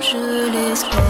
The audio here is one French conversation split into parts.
je l'espère.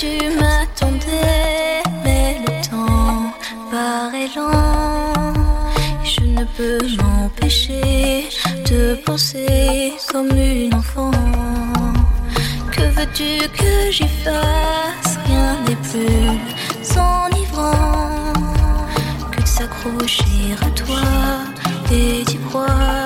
tu m'attendais, mais le temps paraît lent. Et je ne peux m'empêcher de penser comme une enfant. Que veux-tu que j'y fasse? Rien n'est plus enivrant que de s'accrocher à toi et d'y croire.